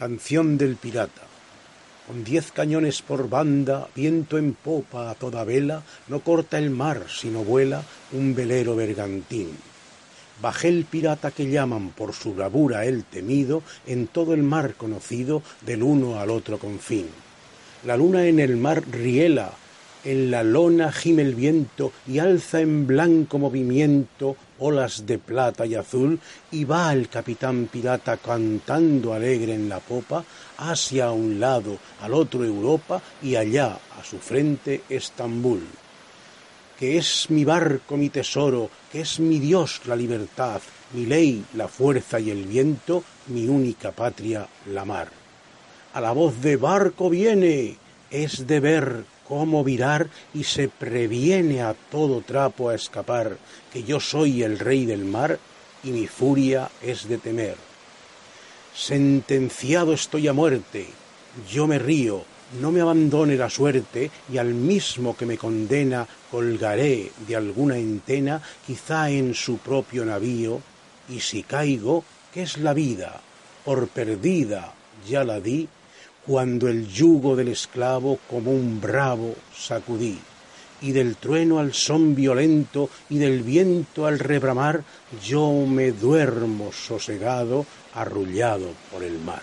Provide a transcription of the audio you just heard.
Canción del pirata. Con diez cañones por banda, viento en popa a toda vela, no corta el mar sino vuela un velero bergantín. Bajé el pirata que llaman por su bravura el temido, en todo el mar conocido, del uno al otro confín. La luna en el mar riela, en la lona gime el viento y alza en blanco movimiento olas de plata y azul, y va el capitán pirata cantando alegre en la popa, hacia un lado, al otro Europa, y allá, a su frente, Estambul. Que es mi barco mi tesoro, que es mi Dios la libertad, mi ley la fuerza y el viento, mi única patria la mar. A la voz de barco viene, es de ver cómo virar y se previene a todo trapo a escapar, que yo soy el rey del mar y mi furia es de temer. Sentenciado estoy a muerte, yo me río, no me abandone la suerte y al mismo que me condena colgaré de alguna entena, quizá en su propio navío, y si caigo, ¿qué es la vida? Por perdida ya la di cuando el yugo del esclavo como un bravo sacudí, y del trueno al son violento y del viento al rebramar, yo me duermo sosegado, arrullado por el mar.